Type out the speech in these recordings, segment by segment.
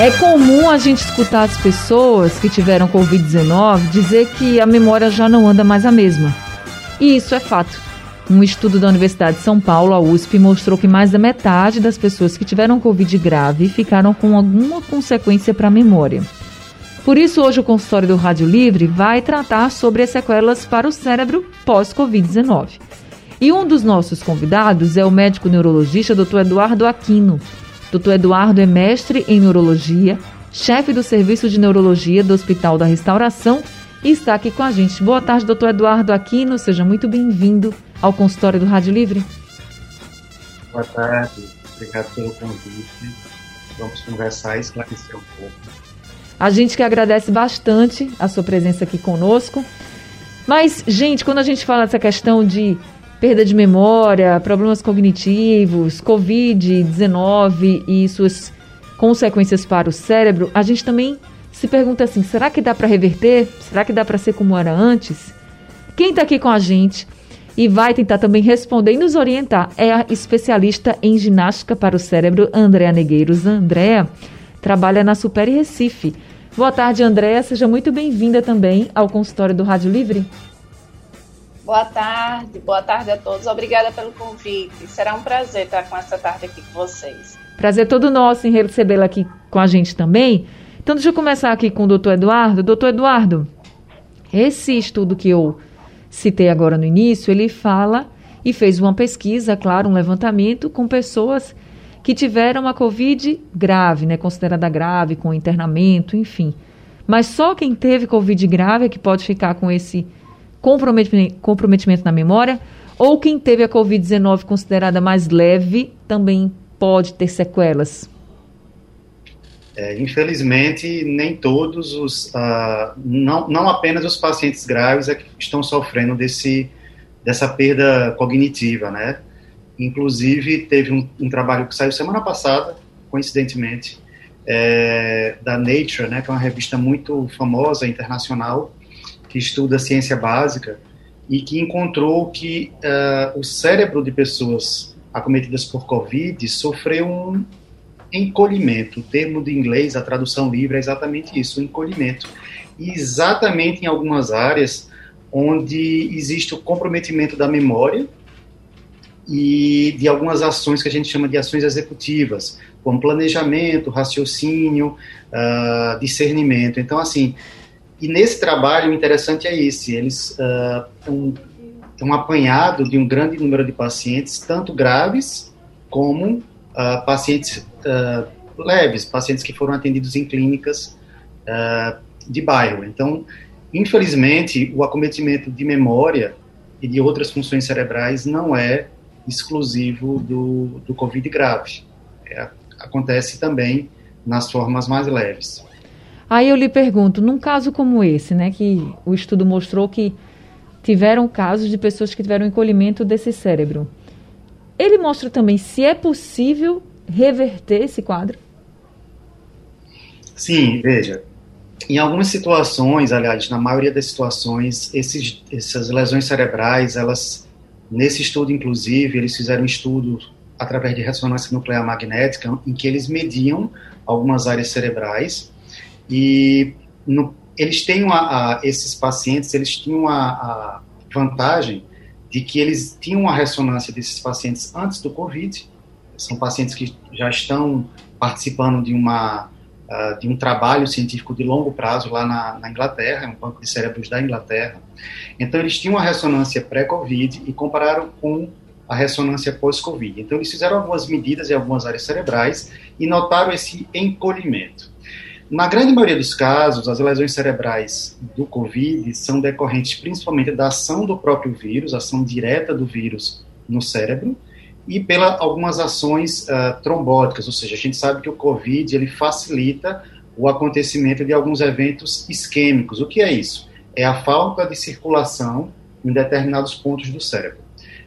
É comum a gente escutar as pessoas que tiveram Covid-19 dizer que a memória já não anda mais a mesma. E isso é fato. Um estudo da Universidade de São Paulo, a USP, mostrou que mais da metade das pessoas que tiveram Covid grave ficaram com alguma consequência para a memória. Por isso, hoje o consultório do Rádio Livre vai tratar sobre as sequelas para o cérebro pós-Covid-19. E um dos nossos convidados é o médico neurologista Dr. Eduardo Aquino. Dr. Eduardo é mestre em neurologia, chefe do serviço de neurologia do Hospital da Restauração e está aqui com a gente. Boa tarde, doutor Eduardo Aquino. Seja muito bem-vindo ao consultório do Rádio Livre. Boa tarde, obrigado pelo convite. Vamos conversar e esclarecer um pouco. A gente que agradece bastante a sua presença aqui conosco. Mas, gente, quando a gente fala dessa questão de perda de memória, problemas cognitivos, Covid-19 e suas consequências para o cérebro, a gente também se pergunta assim: será que dá para reverter? Será que dá para ser como era antes? Quem está aqui com a gente e vai tentar também responder e nos orientar é a especialista em ginástica para o cérebro, Andréa Negueiros. Andréa trabalha na Super Recife. Boa tarde, Andréa. Seja muito bem-vinda também ao consultório do Rádio Livre. Boa tarde, boa tarde a todos. Obrigada pelo convite. Será um prazer estar com essa tarde aqui com vocês. Prazer todo nosso em recebê-la aqui com a gente também. Então, deixa eu começar aqui com o doutor Eduardo. Doutor Eduardo, esse estudo que eu citei agora no início, ele fala e fez uma pesquisa, claro, um levantamento com pessoas que tiveram a Covid grave, né, considerada grave, com internamento, enfim. Mas só quem teve Covid grave é que pode ficar com esse comprometimento, na memória, ou quem teve a Covid-19 considerada mais leve também pode ter sequelas? É, infelizmente, nem todos os, uh, não, não apenas os pacientes graves é que estão sofrendo desse, dessa perda cognitiva, né? Inclusive, teve um, um trabalho que saiu semana passada, coincidentemente, é, da Nature, né, que é uma revista muito famosa, internacional, que estuda ciência básica e que encontrou que uh, o cérebro de pessoas acometidas por Covid sofreu um encolhimento. O termo de inglês, a tradução livre é exatamente isso, um encolhimento. E exatamente em algumas áreas onde existe o comprometimento da memória e de algumas ações que a gente chama de ações executivas, como planejamento, raciocínio, uh, discernimento. Então, assim, e nesse trabalho, o interessante é esse: eles uh, um, um apanhado de um grande número de pacientes, tanto graves como uh, pacientes uh, leves, pacientes que foram atendidos em clínicas uh, de bairro. Então, infelizmente, o acometimento de memória e de outras funções cerebrais não é exclusivo do, do COVID grave. É, acontece também nas formas mais leves. Aí eu lhe pergunto, num caso como esse, né, que o estudo mostrou que tiveram casos de pessoas que tiveram encolhimento desse cérebro, ele mostra também se é possível reverter esse quadro? Sim, veja. Em algumas situações, aliás, na maioria das situações, esses, essas lesões cerebrais, elas, nesse estudo, inclusive, eles fizeram um estudo através de ressonância nuclear magnética, em que eles mediam algumas áreas cerebrais e no, eles têm uma, a, esses pacientes, eles tinham a, a vantagem de que eles tinham uma ressonância desses pacientes antes do Covid. São pacientes que já estão participando de uma uh, de um trabalho científico de longo prazo lá na, na Inglaterra, um banco de cérebros da Inglaterra. Então eles tinham uma ressonância pré-Covid e compararam com a ressonância pós-Covid. Então eles fizeram algumas medidas em algumas áreas cerebrais e notaram esse encolhimento. Na grande maioria dos casos, as lesões cerebrais do COVID são decorrentes principalmente da ação do próprio vírus, ação direta do vírus no cérebro, e pela algumas ações uh, trombóticas, ou seja, a gente sabe que o COVID ele facilita o acontecimento de alguns eventos isquêmicos. O que é isso? É a falta de circulação em determinados pontos do cérebro.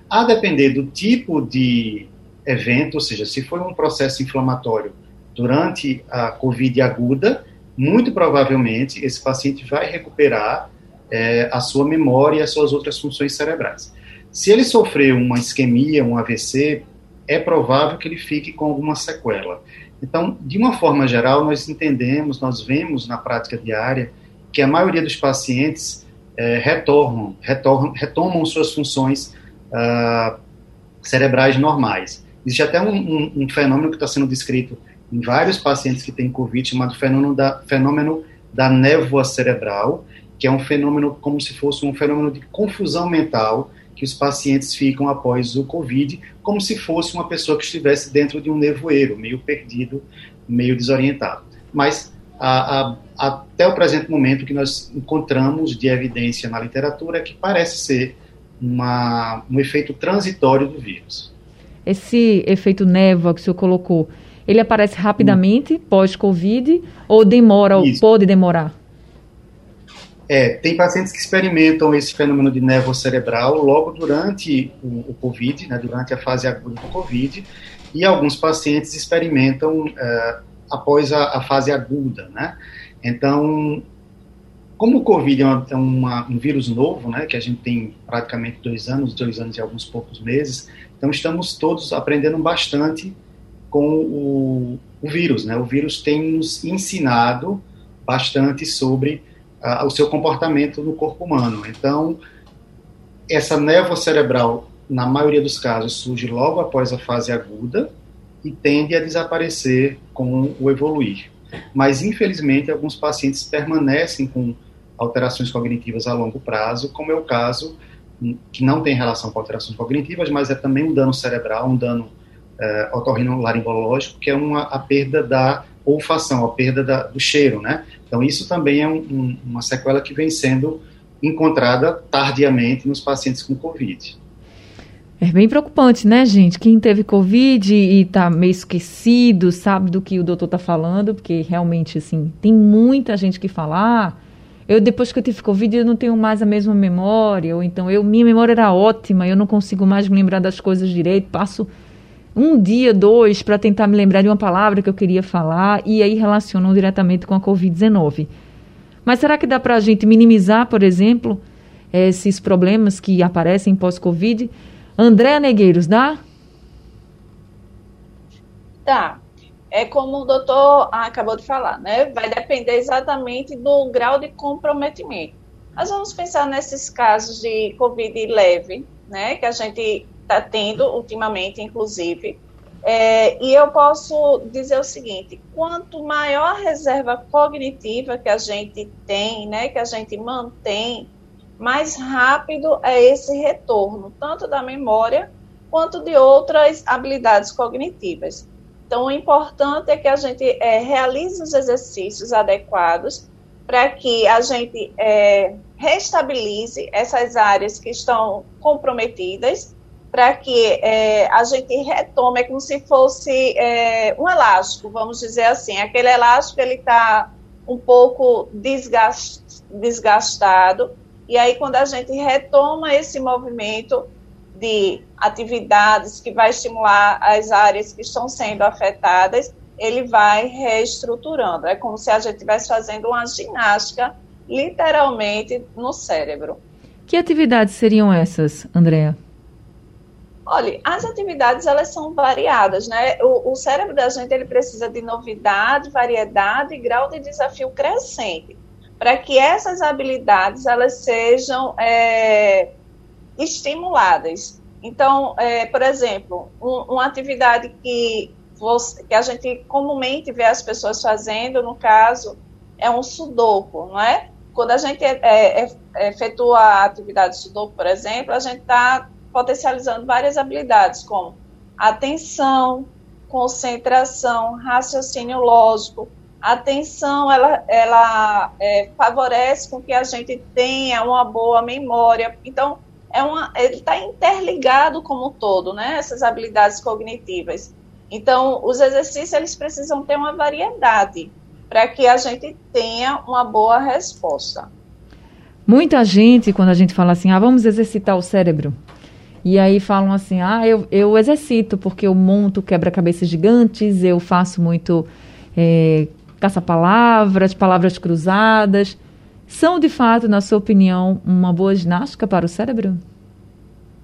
A depender do tipo de evento, ou seja, se for um processo inflamatório durante a COVID aguda, muito provavelmente esse paciente vai recuperar é, a sua memória e as suas outras funções cerebrais. Se ele sofreu uma isquemia, um AVC, é provável que ele fique com alguma sequela. Então, de uma forma geral, nós entendemos, nós vemos na prática diária que a maioria dos pacientes é, retornam, retornam, retomam suas funções uh, cerebrais normais. Existe até um, um, um fenômeno que está sendo descrito em vários pacientes que têm COVID, chamado fenômeno da, fenômeno da névoa cerebral, que é um fenômeno como se fosse um fenômeno de confusão mental que os pacientes ficam após o COVID, como se fosse uma pessoa que estivesse dentro de um nevoeiro, meio perdido, meio desorientado. Mas a, a, até o presente momento, o que nós encontramos de evidência na literatura é que parece ser uma, um efeito transitório do vírus. Esse efeito névoa que o senhor colocou, ele aparece rapidamente hum. pós-Covid ou demora, ou pode demorar? É, tem pacientes que experimentam esse fenômeno de névoa cerebral logo durante o, o Covid, né, durante a fase aguda do Covid, e alguns pacientes experimentam é, após a, a, fase aguda, né? Então, como o Covid é, uma, é uma, um vírus novo, né, que a gente tem praticamente dois anos, dois anos e alguns poucos meses, então estamos todos aprendendo bastante com o, o vírus, né? O vírus tem nos ensinado bastante sobre uh, o seu comportamento no corpo humano. Então, essa névoa cerebral, na maioria dos casos, surge logo após a fase aguda e tende a desaparecer com o evoluir. Mas, infelizmente, alguns pacientes permanecem com alterações cognitivas a longo prazo, como é o caso hum, que não tem relação com alterações cognitivas, mas é também um dano cerebral, um dano uh, otorrinolaringológico, que é uma, a perda da olfação, a perda da, do cheiro, né? Então, isso também é um, um, uma sequela que vem sendo encontrada tardiamente nos pacientes com Covid. É bem preocupante, né, gente? Quem teve Covid e tá meio esquecido, sabe do que o doutor tá falando, porque realmente, assim, tem muita gente que fala, ah, eu depois que eu tive Covid eu não tenho mais a mesma memória, ou então eu, minha memória era ótima, eu não consigo mais me lembrar das coisas direito, passo um dia, dois, para tentar me lembrar de uma palavra que eu queria falar, e aí relacionam diretamente com a Covid-19. Mas será que dá para a gente minimizar, por exemplo, esses problemas que aparecem pós-Covid? Andréa Negueiros, dá? Tá. É como o doutor acabou de falar, né? Vai depender exatamente do grau de comprometimento. Nós vamos pensar nesses casos de Covid leve, né? Que a gente está tendo ultimamente, inclusive. É, e eu posso dizer o seguinte: quanto maior a reserva cognitiva que a gente tem, né, que a gente mantém, mais rápido é esse retorno, tanto da memória quanto de outras habilidades cognitivas. Então, o importante é que a gente é, realize os exercícios adequados para que a gente é, restabilize essas áreas que estão comprometidas para que é, a gente retome, é como se fosse é, um elástico, vamos dizer assim. Aquele elástico ele está um pouco desgast, desgastado, e aí quando a gente retoma esse movimento de atividades que vai estimular as áreas que estão sendo afetadas, ele vai reestruturando. É como se a gente estivesse fazendo uma ginástica, literalmente, no cérebro. Que atividades seriam essas, Andréa? Olha, as atividades elas são variadas, né? O, o, cérebro da gente ele precisa de novidade, variedade e grau de desafio crescente para que essas habilidades elas sejam é, estimuladas. Então, é, por exemplo, um, uma atividade que, você, que a gente comumente vê as pessoas fazendo, no caso, é um sudoku, não é? Quando a gente é, é, é efetua a atividade sudoku, por exemplo, a gente está potencializando várias habilidades, como atenção, concentração, raciocínio lógico. A atenção, ela, ela é, favorece com que a gente tenha uma boa memória. Então, é uma, ele está interligado como um todo, né? Essas habilidades cognitivas. Então, os exercícios, eles precisam ter uma variedade para que a gente tenha uma boa resposta. Muita gente, quando a gente fala assim, ah, vamos exercitar o cérebro. E aí falam assim, ah, eu, eu exercito porque eu monto quebra-cabeças gigantes, eu faço muito é, caça-palavras, palavras cruzadas. São, de fato, na sua opinião, uma boa ginástica para o cérebro?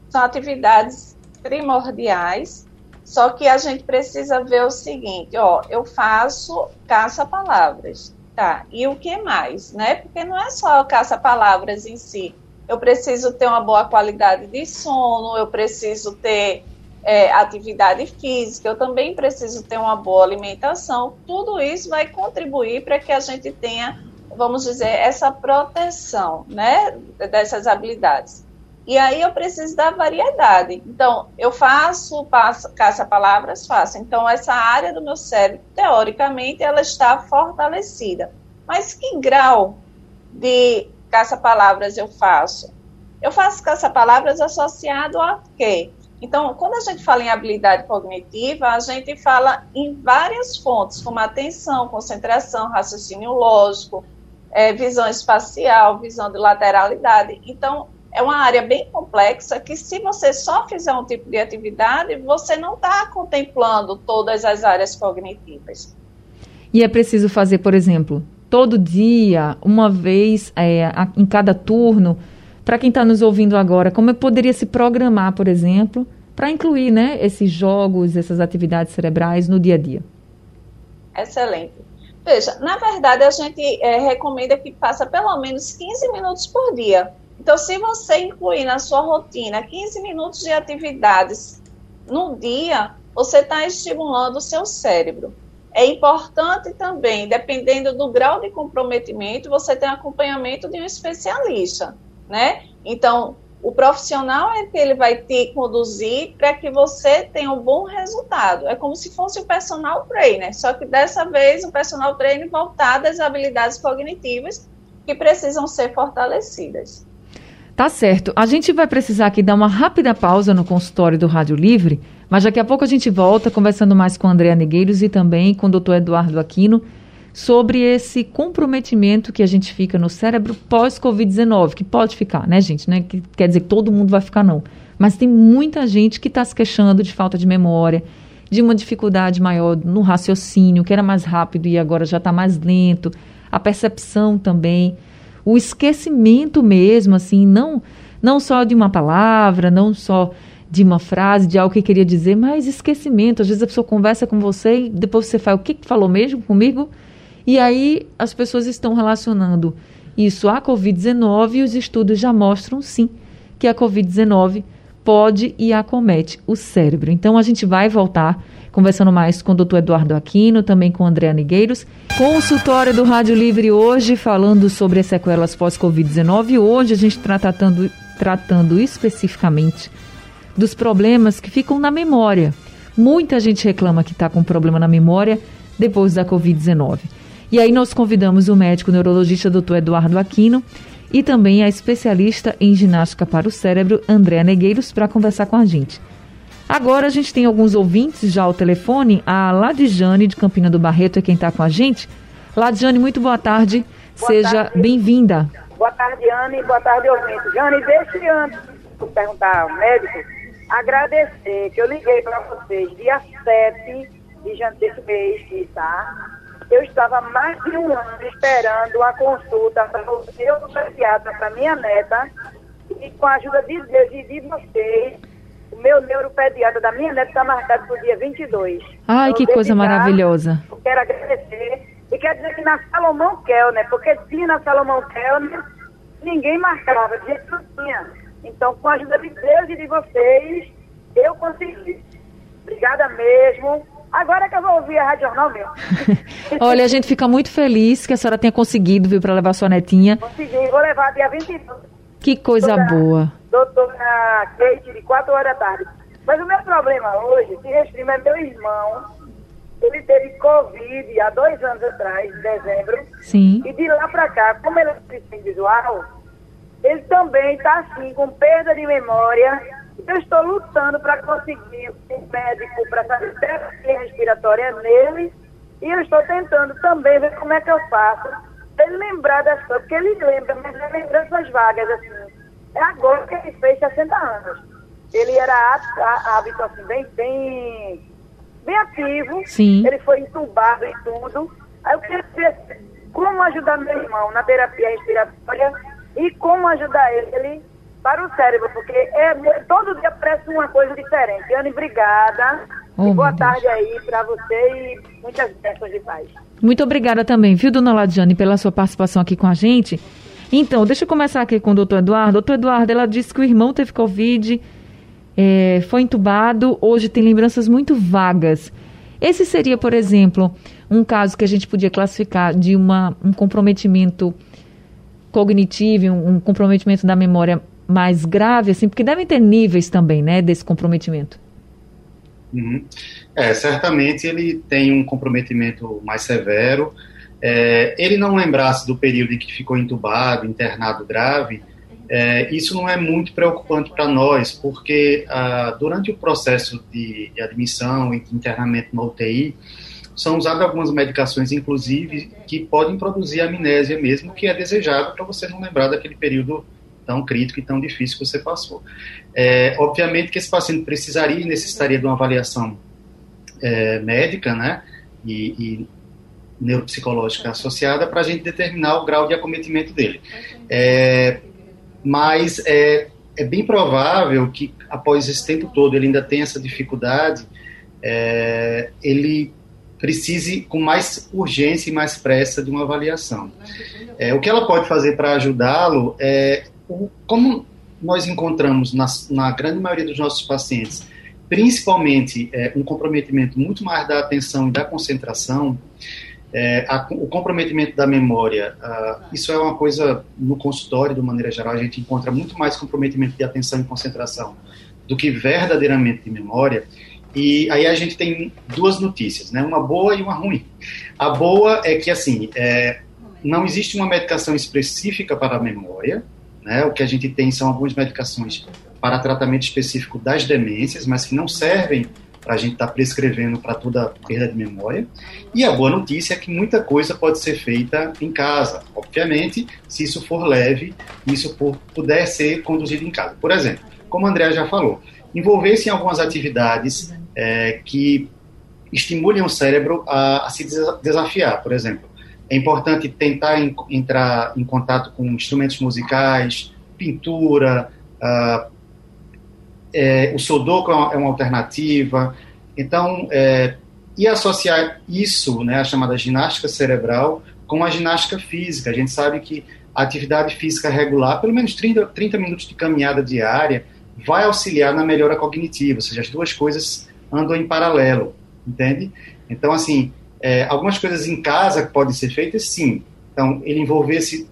São atividades primordiais, só que a gente precisa ver o seguinte, ó, eu faço caça-palavras, tá? E o que mais, né? Porque não é só caça-palavras em si. Eu preciso ter uma boa qualidade de sono, eu preciso ter é, atividade física, eu também preciso ter uma boa alimentação. Tudo isso vai contribuir para que a gente tenha, vamos dizer, essa proteção, né, dessas habilidades. E aí eu preciso da variedade. Então, eu faço, caça-palavras, faço. Então, essa área do meu cérebro, teoricamente, ela está fortalecida. Mas que grau de caça-palavras eu faço? Eu faço caça-palavras associado a quê? Então, quando a gente fala em habilidade cognitiva, a gente fala em várias fontes, como atenção, concentração, raciocínio lógico, é, visão espacial, visão de lateralidade. Então, é uma área bem complexa que, se você só fizer um tipo de atividade, você não está contemplando todas as áreas cognitivas. E é preciso fazer, por exemplo, todo dia, uma vez é, em cada turno. Para quem está nos ouvindo agora, como eu poderia se programar, por exemplo, para incluir né, esses jogos, essas atividades cerebrais no dia a dia? Excelente. Veja, na verdade, a gente é, recomenda que faça pelo menos 15 minutos por dia então, se você incluir na sua rotina 15 minutos de atividades no dia, você está estimulando o seu cérebro. É importante também, dependendo do grau de comprometimento, você tem acompanhamento de um especialista, né? Então, o profissional é que ele vai te conduzir para que você tenha um bom resultado. É como se fosse o personal trainer, só que dessa vez o personal trainer voltado às habilidades cognitivas que precisam ser fortalecidas. Tá certo. A gente vai precisar aqui dar uma rápida pausa no consultório do Rádio Livre, mas daqui a pouco a gente volta conversando mais com a Andréa Negueiros e também com o doutor Eduardo Aquino sobre esse comprometimento que a gente fica no cérebro pós-Covid-19, que pode ficar, né, gente? Né? Que quer dizer que todo mundo vai ficar, não. Mas tem muita gente que está se queixando de falta de memória, de uma dificuldade maior no raciocínio, que era mais rápido e agora já está mais lento, a percepção também o esquecimento mesmo, assim, não, não só de uma palavra, não só de uma frase, de algo que queria dizer, mas esquecimento. Às vezes a pessoa conversa com você e depois você fala, o que, que falou mesmo comigo? E aí as pessoas estão relacionando isso à Covid-19 e os estudos já mostram, sim, que a Covid-19 pode e acomete o cérebro. Então a gente vai voltar conversando mais com o doutor Eduardo Aquino, também com o André Nigueiros. Consultório do Rádio Livre hoje, falando sobre as sequelas pós-Covid-19. Hoje a gente está tratando, tratando especificamente dos problemas que ficam na memória. Muita gente reclama que está com problema na memória depois da Covid-19. E aí nós convidamos o médico neurologista doutor Eduardo Aquino e também a especialista em ginástica para o cérebro, Andréa Negueiros, para conversar com a gente. Agora a gente tem alguns ouvintes já ao telefone. A Ladjane de Campina do Barreto é quem está com a gente. Ladjane, muito boa tarde. Boa Seja bem-vinda. Boa tarde, Anne. Boa tarde, ouvinte. Jane, deixe antes de perguntar ao médico, agradecer que eu liguei para vocês dia 7 de janeiro desse mês, tá? Eu estava mais de um ano esperando uma consulta para o meu pediatra, para minha neta, e com a ajuda de Deus e de vocês, o meu neuropediatra da minha neta está marcado para o dia 22. Ai, então, que coisa maravilhosa. Quero agradecer. E quero dizer que na Salomão Kellner, porque tinha na Salomão Kellner, ninguém marcava, jeito não tinha. Então, com a ajuda de Deus e de vocês, eu consegui. Obrigada mesmo. Agora é que eu vou ouvir a Rádio Jornal mesmo. Olha, a gente fica muito feliz que a senhora tenha conseguido vir para levar sua netinha. Consegui, vou levar dia 22. Que coisa boa doutora Kate, de 4 horas da tarde. Mas o meu problema hoje se restrime é meu irmão. Ele teve Covid há dois anos atrás, em dezembro. Sim. E de lá para cá, como ele é visual, ele também está assim, com perda de memória. Eu estou lutando para conseguir um médico para fazer terapia respiratória nele. E eu estou tentando também ver como é que eu faço. ele lembrar das coisas, porque ele lembra, mas é lembranças vagas, assim. É agora que ele fez 60 anos. Ele era hábito, assim, bem, bem, bem ativo. Sim. Ele foi entubado e tudo. Aí eu queria saber como ajudar meu irmão na terapia respiratória e como ajudar ele para o cérebro, porque é, todo dia parece uma coisa diferente. Anne, obrigada. Oh, boa tarde aí para você e muitas bênçãos de paz. Muito obrigada também, viu, dona Ladiane, pela sua participação aqui com a gente. Então, deixa eu começar aqui com o doutor Eduardo. Doutor Eduardo, ela disse que o irmão teve Covid, é, foi entubado, hoje tem lembranças muito vagas. Esse seria, por exemplo, um caso que a gente podia classificar de uma, um comprometimento cognitivo, um, um comprometimento da memória mais grave, assim, porque devem ter níveis também, né, desse comprometimento. Uhum. É, certamente ele tem um comprometimento mais severo. É, ele não lembrasse do período em que ficou entubado, internado grave, é, isso não é muito preocupante para nós, porque ah, durante o processo de, de admissão e de internamento no UTI, são usadas algumas medicações, inclusive, que podem produzir amnésia mesmo, que é desejado para você não lembrar daquele período tão crítico e tão difícil que você passou. É, obviamente que esse paciente precisaria e necessitaria de uma avaliação é, médica, né, e, e neuropsicológica associada para a gente determinar o grau de acometimento dele. É, mas é, é bem provável que após esse tempo todo ele ainda tenha essa dificuldade, é, ele precise com mais urgência e mais pressa de uma avaliação. É, o que ela pode fazer para ajudá-lo é, como nós encontramos na, na, grande maioria dos nossos pacientes, principalmente é, um comprometimento muito mais da atenção e da concentração, é, a, o comprometimento da memória, uh, isso é uma coisa no consultório, de maneira geral, a gente encontra muito mais comprometimento de atenção e concentração do que verdadeiramente de memória. E aí a gente tem duas notícias, né? Uma boa e uma ruim. A boa é que assim é, não existe uma medicação específica para a memória, né? O que a gente tem são algumas medicações para tratamento específico das demências, mas que não servem para a gente estar tá prescrevendo para toda perda de memória. E a boa notícia é que muita coisa pode ser feita em casa. Obviamente, se isso for leve, isso puder ser conduzido em casa. Por exemplo, como a Andrea já falou, envolver-se em algumas atividades é, que estimulem o cérebro a, a, se desafiar, por exemplo. É importante tentar entrar em contato com instrumentos musicais, pintura, uh, é, o Sudoku é uma, é uma alternativa. Então, é, e associar isso, né, a chamada ginástica cerebral, com a ginástica física. A gente sabe que a atividade física regular, pelo menos 30, 30 minutos de caminhada diária, vai auxiliar na melhora cognitiva, ou seja, as duas coisas andam em paralelo, entende? Então, assim, é, algumas coisas em casa que podem ser feitas, sim. Então, ele envolver-se,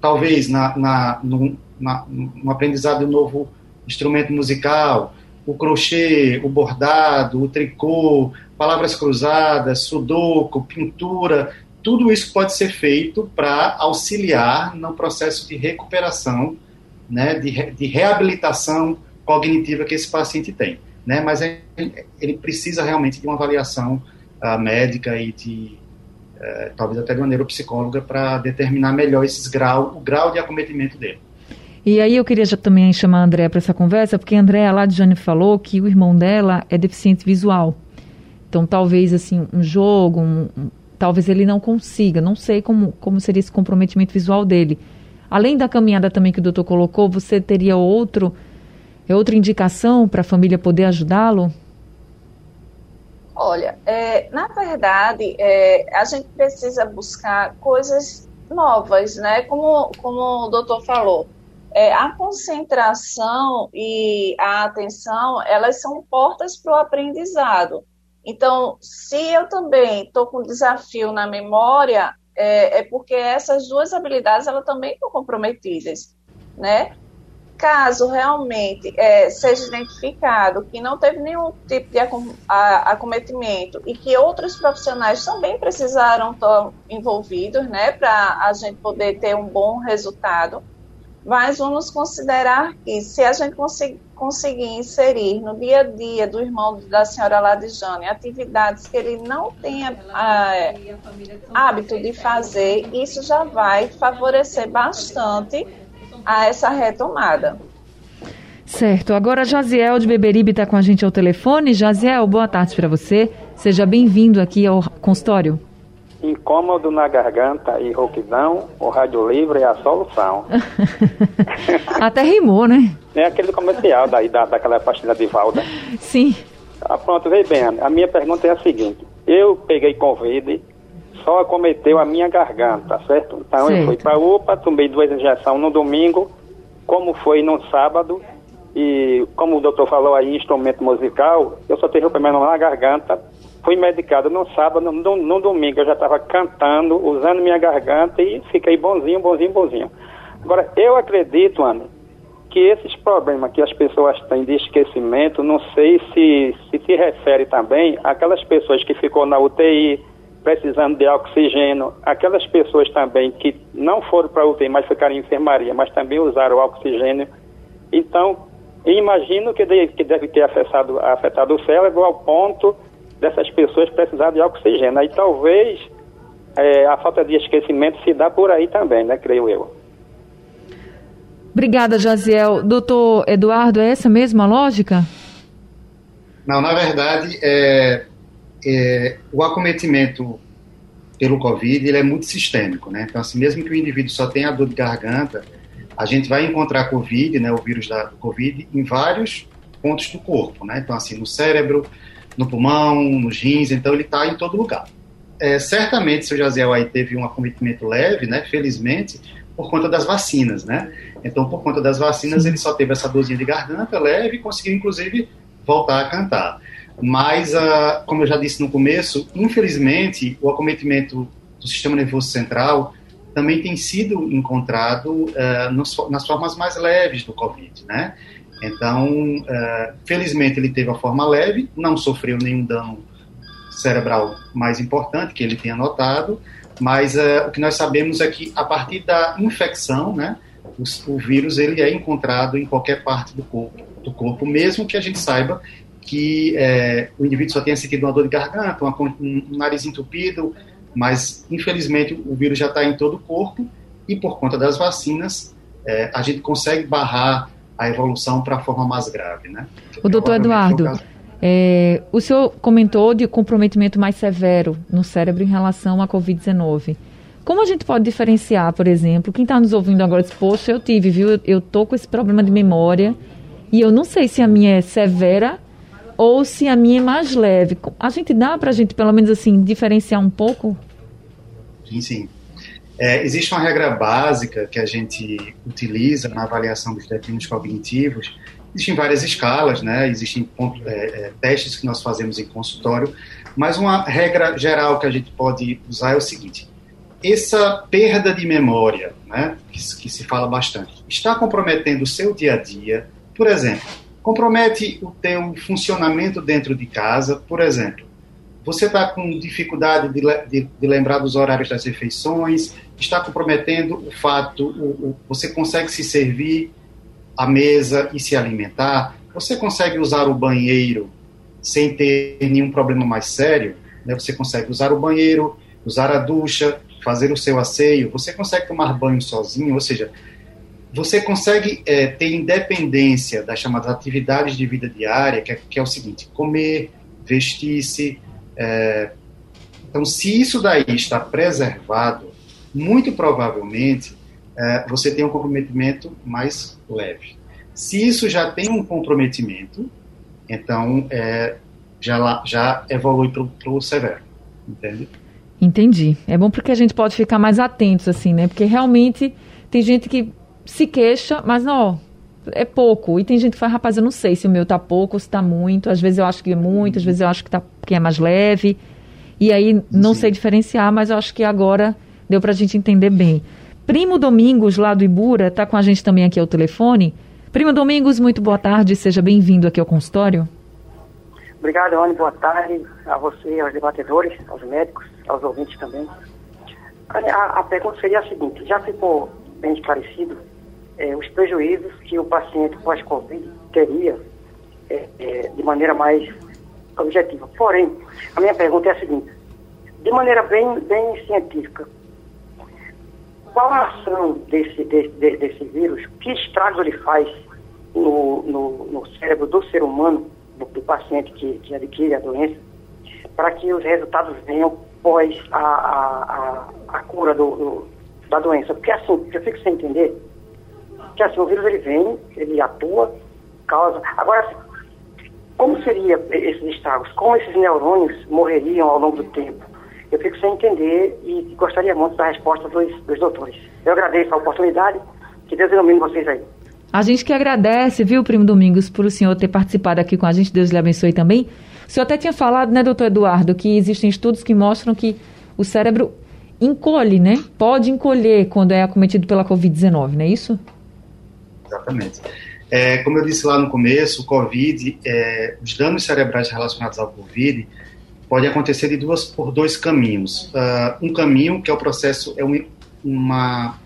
talvez, na, na, no, na, no aprendizado de um novo instrumento musical, o crochê, o bordado, o tricô, palavras cruzadas, sudoku, pintura, tudo isso pode ser feito para auxiliar no processo de recuperação, né, de, de reabilitação cognitiva que esse paciente tem. Né, mas ele, ele precisa realmente de uma avaliação médica e de uh, talvez até de uma neuropsicóloga para determinar melhor esses grau, o grau de acometimento dele. E aí eu queria já também chamar a Andréa para essa conversa, porque a Andréa lá de Jane falou que o irmão dela é deficiente visual. Então talvez assim, um jogo, um, um, talvez ele não consiga, não sei como, como seria esse comprometimento visual dele. Além da caminhada também que o doutor colocou, você teria outro, é outra indicação para a família poder ajudá-lo? Olha, é, na verdade, é, a gente precisa buscar coisas novas, né? Como, como o doutor falou, é, a concentração e a atenção, elas são portas para o aprendizado. Então, se eu também estou com desafio na memória, é, é, porque essas duas habilidades elas também estão comprometidas, né? Caso realmente é, seja identificado que não teve nenhum tipo de acometimento e que outros profissionais também precisaram estar envolvidos, né, para a gente poder ter um bom resultado, mas vamos considerar que se a gente conseguir, inserir no dia a dia do irmão da senhora Ladijane atividades que ele não tenha ah, hábito de fazer, isso já vai favorecer bastante a essa retomada. Certo. Agora, Jaziel de Beberibe está com a gente ao telefone. Jaziel, boa tarde para você. Seja bem-vindo aqui ao consultório. Incômodo na garganta e rouquidão, o rádio livre é a solução. Até rimou, né? É aquele comercial daí, da, daquela pastilha de Valda. Sim. Ah, pronto, veio bem. A minha pergunta é a seguinte. Eu peguei Covid, só acometeu a minha garganta, certo? Então certo. eu fui para a UPA, tomei duas injeções no domingo, como foi no sábado, e como o doutor falou aí, instrumento musical, eu só tive o primeiro na garganta, Fui medicado no sábado, no, no domingo eu já estava cantando, usando minha garganta e fiquei bonzinho, bonzinho, bonzinho. Agora, eu acredito, Ana, que esses problemas que as pessoas têm de esquecimento, não sei se se, se refere também àquelas pessoas que ficou na UTI, precisando de oxigênio, aquelas pessoas também que não foram para UTI, mas ficaram em enfermaria, mas também usaram o oxigênio. Então, imagino que deve, que deve ter afetado, afetado o cérebro ao ponto dessas pessoas precisar de oxigênio. Aí talvez é, a falta de esquecimento se dá por aí também, né, creio eu. Obrigada, Jaziel. Doutor Eduardo, é essa mesma lógica? Não, na verdade, é, é, o acometimento pelo Covid ele é muito sistêmico, né? Então, assim, mesmo que o indivíduo só tenha dor de garganta, a gente vai encontrar Covid, né, o vírus da Covid, em vários pontos do corpo, né? Então, assim, no cérebro, no pulmão, nos rins, então ele está em todo lugar. É, certamente, se o Jaziel aí teve um acometimento leve, né, felizmente, por conta das vacinas, né? Então, por conta das vacinas, ele só teve essa dorzinha de garganta leve e conseguiu, inclusive, voltar a cantar. Mas, uh, como eu já disse no começo, infelizmente, o acometimento do sistema nervoso central também tem sido encontrado uh, nos, nas formas mais leves do Covid, né? Então, uh, felizmente ele teve a forma leve, não sofreu nenhum dano cerebral mais importante que ele tenha notado, mas uh, o que nós sabemos é que a partir da infecção, né, o, o, vírus ele é encontrado em qualquer parte do corpo, do corpo, mesmo que a gente saiba que é, o indivíduo só tenha sentido uma dor de garganta, uma, um, um nariz entupido, mas infelizmente o vírus já está em todo o corpo e por conta das vacinas é, a gente consegue barrar a evolução para a forma mais grave, né? O doutor Eduardo, é, o senhor comentou de comprometimento mais severo no cérebro em relação à Covid-19. Como a gente pode diferenciar, por exemplo, quem está nos ouvindo agora diz, poxa, eu tive, viu, eu tô com esse problema de memória e eu não sei se a minha é severa ou se a minha é mais leve. A gente dá para a gente, pelo menos assim, diferenciar um pouco? Sim, sim. É, existe uma regra básica que a gente utiliza na avaliação dos declínios cognitivos. Existem várias escalas, né? Existem é, é, testes que nós fazemos em consultório, mas uma regra geral que a gente pode usar é o seguinte: essa perda de memória, né, que, que se fala bastante, está comprometendo o seu dia a dia. Por exemplo, compromete o teu funcionamento dentro de casa. Por exemplo, você está com dificuldade de, de, de, lembrar dos horários das refeições, está comprometendo o fato, o, o, você consegue se servir à mesa e se alimentar, você consegue usar o banheiro sem ter nenhum problema mais sério, né? você consegue usar o banheiro, usar a ducha, fazer o seu asseio, você consegue tomar banho sozinho, ou seja, você consegue é, ter independência das chamadas atividades de vida diária, que é, que é o seguinte: comer, vestir-se, é, então, se isso daí está preservado, muito provavelmente é, você tem um comprometimento mais leve. Se isso já tem um comprometimento, então é, já, já evolui para o severo, entende? Entendi. É bom porque a gente pode ficar mais atentos, assim, né? Porque realmente tem gente que se queixa, mas não, é pouco. E tem gente que fala, rapaz, eu não sei se o meu tá pouco ou se tá muito. Às vezes eu acho que é muito, às vezes eu acho que, tá, que é mais leve. E aí não Sim. sei diferenciar, mas eu acho que agora deu pra gente entender bem. Primo Domingos, lá do Ibura, tá com a gente também aqui ao telefone. Primo Domingos, muito boa tarde, seja bem-vindo aqui ao consultório. Obrigado, Rony, boa tarde a você, aos debatedores, aos médicos, aos ouvintes também. A, a pergunta seria a seguinte, já ficou bem esclarecido é, os prejuízos que o paciente pós-Covid teria é, é, de maneira mais objetiva. Porém, a minha pergunta é a seguinte: de maneira bem, bem científica, qual a ação desse, desse, desse vírus, que estragos ele faz no, no, no cérebro do ser humano, do, do paciente que, que, adquire a doença, para que os resultados venham pós a, a, a, a cura do, do, da doença. Porque assim, eu fico sem entender que assim, o vírus ele vem, ele atua, causa. Agora, como seria esses estragos? Como esses neurônios morreriam ao longo do tempo? Eu fico sem entender e gostaria muito da resposta dos, dos doutores. Eu agradeço a oportunidade. Que Deus ilumine vocês aí. A gente que agradece, viu, Primo Domingos, por o senhor ter participado aqui com a gente. Deus lhe abençoe também. O senhor até tinha falado, né, doutor Eduardo, que existem estudos que mostram que o cérebro encolhe, né? Pode encolher quando é acometido pela Covid-19, não é isso? Exatamente. É, como eu disse lá no começo, o Covid, é, os danos cerebrais relacionados ao Covid pode acontecer de duas por dois caminhos. Uh, um caminho que é o processo é um, uma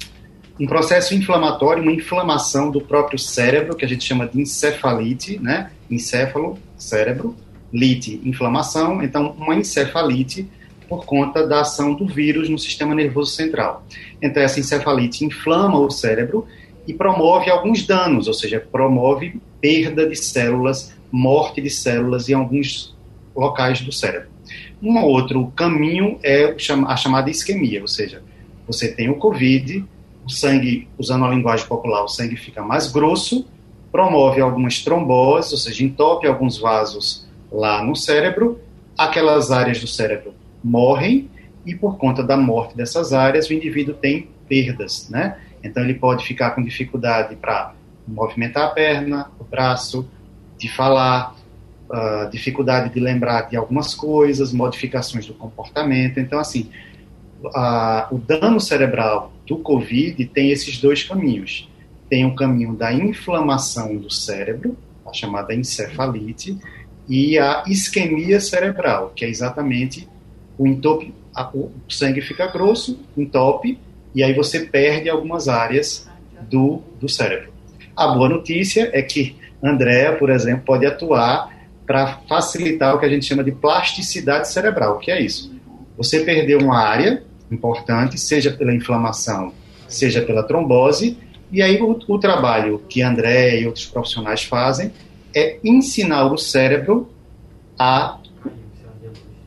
um processo inflamatório, uma inflamação do próprio cérebro que a gente chama de encefalite, né? Encéfalo, cérebro, lite, inflamação. Então, uma encefalite por conta da ação do vírus no sistema nervoso central. Então, essa encefalite inflama o cérebro e promove alguns danos, ou seja, promove perda de células, morte de células em alguns locais do cérebro. Um outro caminho é a chamada isquemia, ou seja, você tem o COVID, o sangue, usando a linguagem popular, o sangue fica mais grosso, promove algumas tromboses, ou seja, entope alguns vasos lá no cérebro, aquelas áreas do cérebro morrem e por conta da morte dessas áreas o indivíduo tem perdas, né? Então ele pode ficar com dificuldade para movimentar a perna, o braço, de falar, uh, dificuldade de lembrar de algumas coisas, modificações do comportamento. Então, assim, uh, o dano cerebral do COVID tem esses dois caminhos. Tem o caminho da inflamação do cérebro, a chamada encefalite, e a isquemia cerebral, que é exatamente o entope, a, o sangue fica grosso, entope, e aí você perde algumas áreas do, do cérebro. A boa notícia é que Andréa, por exemplo, pode atuar para facilitar o que a gente chama de plasticidade cerebral. O que é isso? Você perdeu uma área importante, seja pela inflamação, seja pela trombose, e aí o, o trabalho que André e outros profissionais fazem é ensinar o cérebro a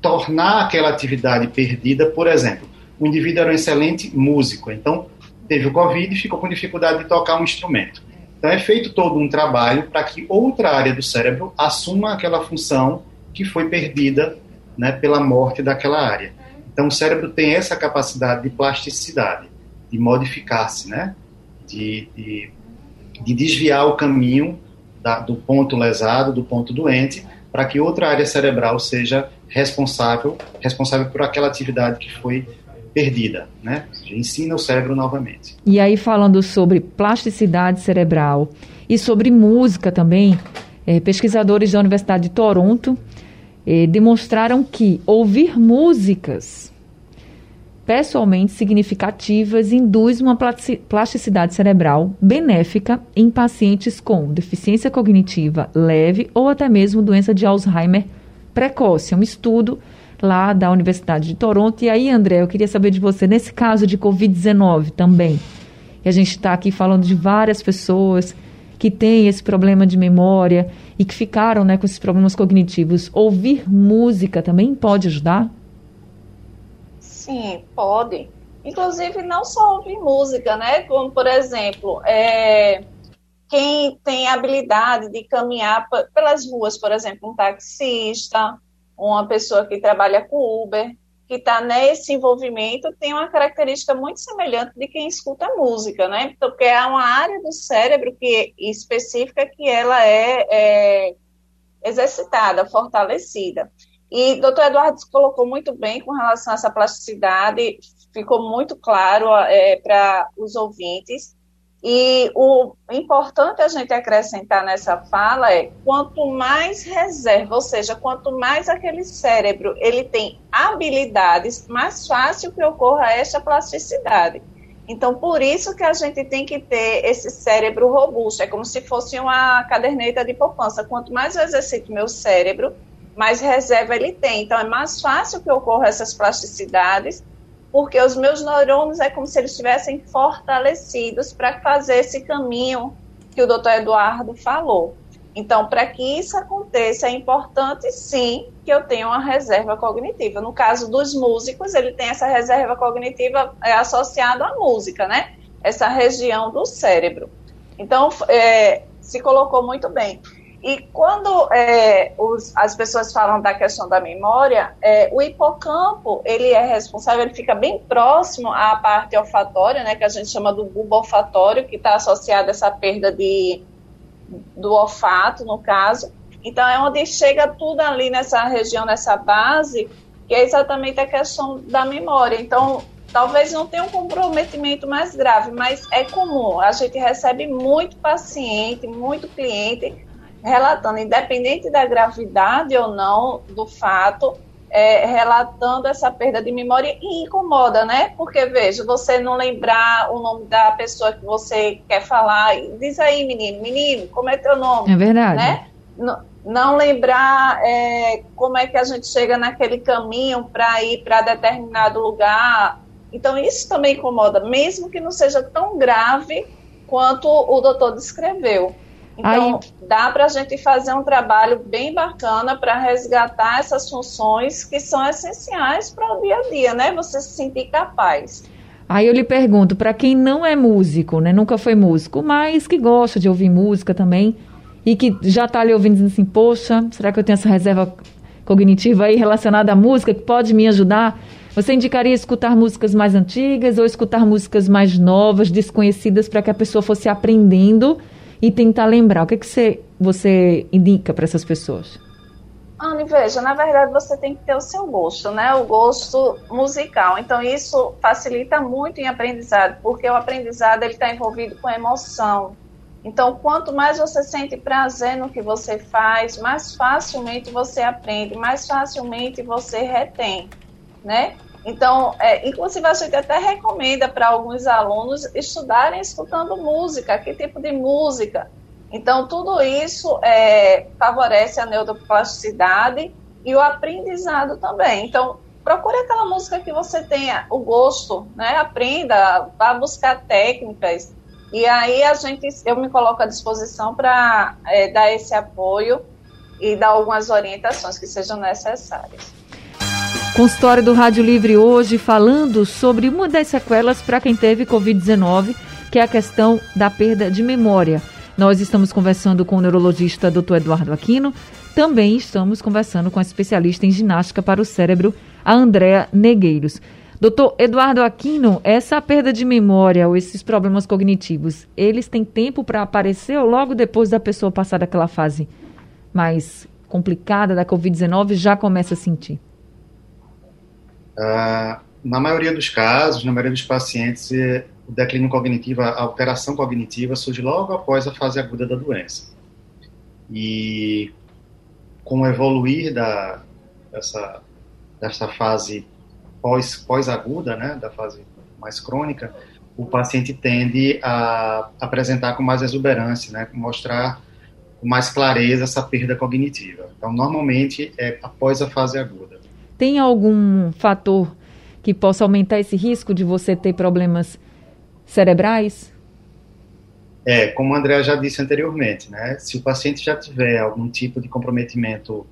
tornar aquela atividade perdida, por exemplo, o indivíduo era um excelente músico, então teve o Covid e ficou com dificuldade de tocar um instrumento. Então é feito todo um trabalho para que outra área do cérebro assuma aquela função que foi perdida né, pela morte daquela área. Então o cérebro tem essa capacidade de plasticidade, de modificar-se, né, de, de, de, desviar o caminho da, do ponto lesado, do ponto doente, para que outra área cerebral seja responsável, responsável por aquela atividade que foi perdida, né? Ensina o cérebro novamente. E aí falando sobre plasticidade cerebral e sobre música também, é, pesquisadores da Universidade de Toronto é, demonstraram que ouvir músicas pessoalmente significativas induz uma plasticidade cerebral benéfica em pacientes com deficiência cognitiva leve ou até mesmo doença de Alzheimer precoce. É um estudo lá da Universidade de Toronto. E aí, André, eu queria saber de você, nesse caso de Covid-19 também, que a gente está aqui falando de várias pessoas que têm esse problema de memória e que ficaram né, com esses problemas cognitivos, ouvir música também pode ajudar? Sim, pode. Inclusive, não só ouvir música, né? Como, por exemplo, é, quem tem habilidade de caminhar pelas ruas, por exemplo, um taxista, uma pessoa que trabalha com Uber, que está nesse envolvimento, tem uma característica muito semelhante de quem escuta música, né? Então, porque é uma área do cérebro que específica que ela é, é exercitada, fortalecida. E o doutor Eduardo colocou muito bem com relação a essa plasticidade, ficou muito claro é, para os ouvintes. E o importante a gente acrescentar nessa fala é quanto mais reserva, ou seja, quanto mais aquele cérebro ele tem habilidades, mais fácil que ocorra esta plasticidade. Então, por isso que a gente tem que ter esse cérebro robusto. É como se fosse uma caderneta de poupança. Quanto mais eu exercito meu cérebro, mais reserva ele tem. Então, é mais fácil que ocorram essas plasticidades, porque os meus neurônios é como se eles estivessem fortalecidos para fazer esse caminho que o doutor Eduardo falou. Então, para que isso aconteça, é importante sim que eu tenha uma reserva cognitiva. No caso dos músicos, ele tem essa reserva cognitiva é, associada à música, né? Essa região do cérebro. Então, é, se colocou muito bem. E quando é, os, as pessoas falam da questão da memória, é, o hipocampo ele é responsável, ele fica bem próximo à parte olfatória, né, que a gente chama do bulbo olfatório, que está associado a essa perda de do olfato, no caso. Então, é onde chega tudo ali nessa região, nessa base, que é exatamente a questão da memória. Então, talvez não tenha um comprometimento mais grave, mas é comum. A gente recebe muito paciente, muito cliente relatando, independente da gravidade ou não do fato, é, relatando essa perda de memória e incomoda, né? Porque, veja, você não lembrar o nome da pessoa que você quer falar, diz aí, menino, menino, como é teu nome? É verdade. Né? Não, não lembrar é, como é que a gente chega naquele caminho para ir para determinado lugar. Então, isso também incomoda, mesmo que não seja tão grave quanto o doutor descreveu. Então, Aí... dá para a gente fazer um trabalho bem bacana para resgatar essas funções que são essenciais para o dia a dia, né? Você se sentir capaz. Aí eu lhe pergunto, para quem não é músico, né, nunca foi músico, mas que gosta de ouvir música também, e que já está ali ouvindo dizendo assim, poxa, será que eu tenho essa reserva cognitiva aí relacionada à música que pode me ajudar? Você indicaria escutar músicas mais antigas ou escutar músicas mais novas, desconhecidas, para que a pessoa fosse aprendendo e tentar lembrar. O que, é que você, você indica para essas pessoas? Anne, veja, na verdade você tem que ter o seu gosto, né? O gosto musical. Então isso facilita muito em aprendizado, porque o aprendizado ele está envolvido com emoção. Então, quanto mais você sente prazer no que você faz, mais facilmente você aprende, mais facilmente você retém, né? Então, é, inclusive, a gente até recomenda para alguns alunos estudarem escutando música, que tipo de música. Então, tudo isso é, favorece a neuroplasticidade e o aprendizado também. Então, procure aquela música que você tenha o gosto, né? Aprenda, vá buscar técnicas. E aí a gente, eu me coloco à disposição para é, dar esse apoio e dar algumas orientações que sejam necessárias. Consultório do Rádio Livre hoje falando sobre uma das sequelas para quem teve Covid-19, que é a questão da perda de memória. Nós estamos conversando com o neurologista Dr. Eduardo Aquino, também estamos conversando com a especialista em ginástica para o cérebro, a Andréa Negueiros. Doutor Eduardo Aquino, essa perda de memória ou esses problemas cognitivos, eles têm tempo para aparecer ou logo depois da pessoa passar daquela fase mais complicada da Covid-19 já começa a sentir? Uh, na maioria dos casos, na maioria dos pacientes, eh, o declínio cognitivo, a alteração cognitiva surge logo após a fase aguda da doença. E com o evoluir da, dessa, dessa fase pós, pós-aguda, né, da fase mais crônica, o paciente tende a apresentar com mais exuberância, né, mostrar com mais clareza essa perda cognitiva. Então, normalmente é após a fase aguda. Tem algum fator que possa aumentar esse risco de você ter problemas cerebrais? É, como a Andrea já disse anteriormente, né? Se o paciente já tiver algum tipo de comprometimento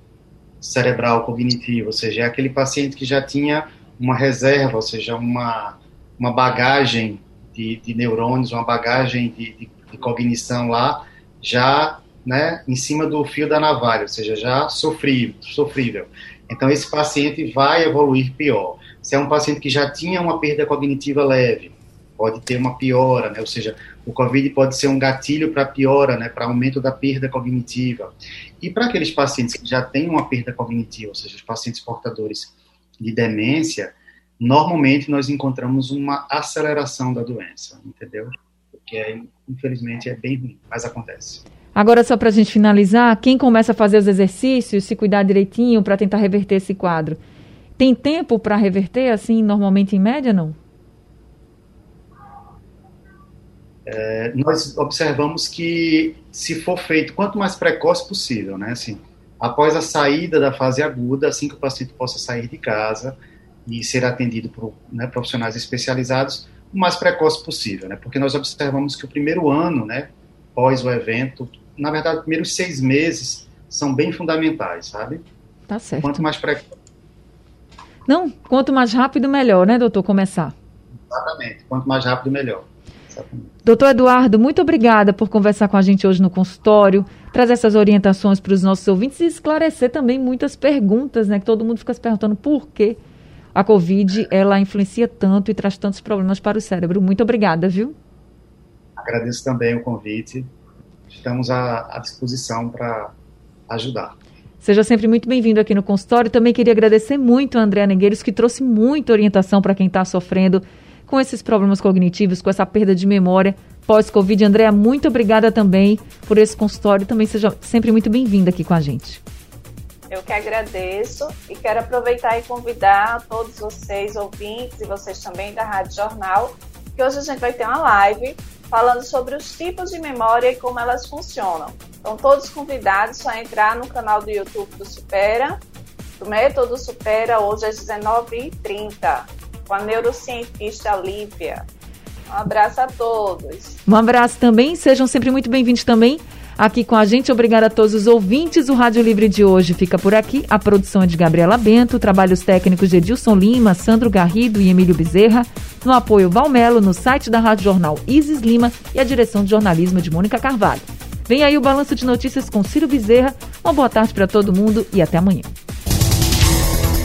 cerebral cognitivo, ou seja, é aquele paciente que já tinha uma reserva, ou seja, uma, uma bagagem de, de neurônios, uma bagagem de, de, de, cognição lá, já né, em cima do fio da navalha, ou seja, já sofrível. sofrível. Então, esse paciente vai evoluir pior. Se é um paciente que já tinha uma perda cognitiva leve, pode ter uma piora, né? ou seja, o COVID pode ser um gatilho para piora, né? para aumento da perda cognitiva. E para aqueles pacientes que já têm uma perda cognitiva, ou seja, os pacientes portadores de demência, normalmente nós encontramos uma aceleração da doença, entendeu? Porque, é, infelizmente, é bem ruim, mas acontece. Agora, só para a gente finalizar, quem começa a fazer os exercícios, se cuidar direitinho para tentar reverter esse quadro, tem tempo para reverter, assim, normalmente em média, não? é, nós observamos que se for feito quanto mais precoce possível, né, assim, após a saída da fase aguda, assim que o paciente possa sair de casa e ser atendido por né, profissionais especializados, o mais precoce possível, né, porque nós observamos que o primeiro ano, né, pós o evento, na verdade, os primeiros seis meses são bem fundamentais, sabe? Tá certo. Quanto mais precoce. Não, quanto mais rápido, melhor, né, doutor, começar. Exatamente, quanto mais rápido, melhor. Exatamente. Doutor Eduardo, muito obrigada por conversar com a gente hoje no consultório, trazer essas orientações para os nossos ouvintes e esclarecer também muitas perguntas, né? Que todo mundo fica se perguntando por que a Covid ela influencia tanto e traz tantos problemas para o cérebro. Muito obrigada, viu? Agradeço também o convite. Estamos à, à disposição para ajudar. Seja sempre muito bem-vindo aqui no consultório. Também queria agradecer muito a Andréa Negueiros, que trouxe muita orientação para quem está sofrendo com esses problemas cognitivos, com essa perda de memória pós-Covid. Andréa, muito obrigada também por esse consultório. Também seja sempre muito bem-vinda aqui com a gente. Eu que agradeço e quero aproveitar e convidar todos vocês, ouvintes, e vocês também da Rádio Jornal, que hoje a gente vai ter uma live falando sobre os tipos de memória e como elas funcionam. Então, todos convidados só entrar no canal do YouTube do Supera, do Método Supera, hoje às 19h30 com a neurocientista Lívia. Um abraço a todos. Um abraço também, sejam sempre muito bem-vindos também aqui com a gente. Obrigada a todos os ouvintes. O Rádio Livre de hoje fica por aqui. A produção é de Gabriela Bento, trabalhos técnicos de Edilson Lima, Sandro Garrido e Emílio Bezerra. No apoio Valmelo, no site da Rádio Jornal Isis Lima e a direção de jornalismo de Mônica Carvalho. Vem aí o balanço de notícias com Ciro Bezerra. Uma boa tarde para todo mundo e até amanhã.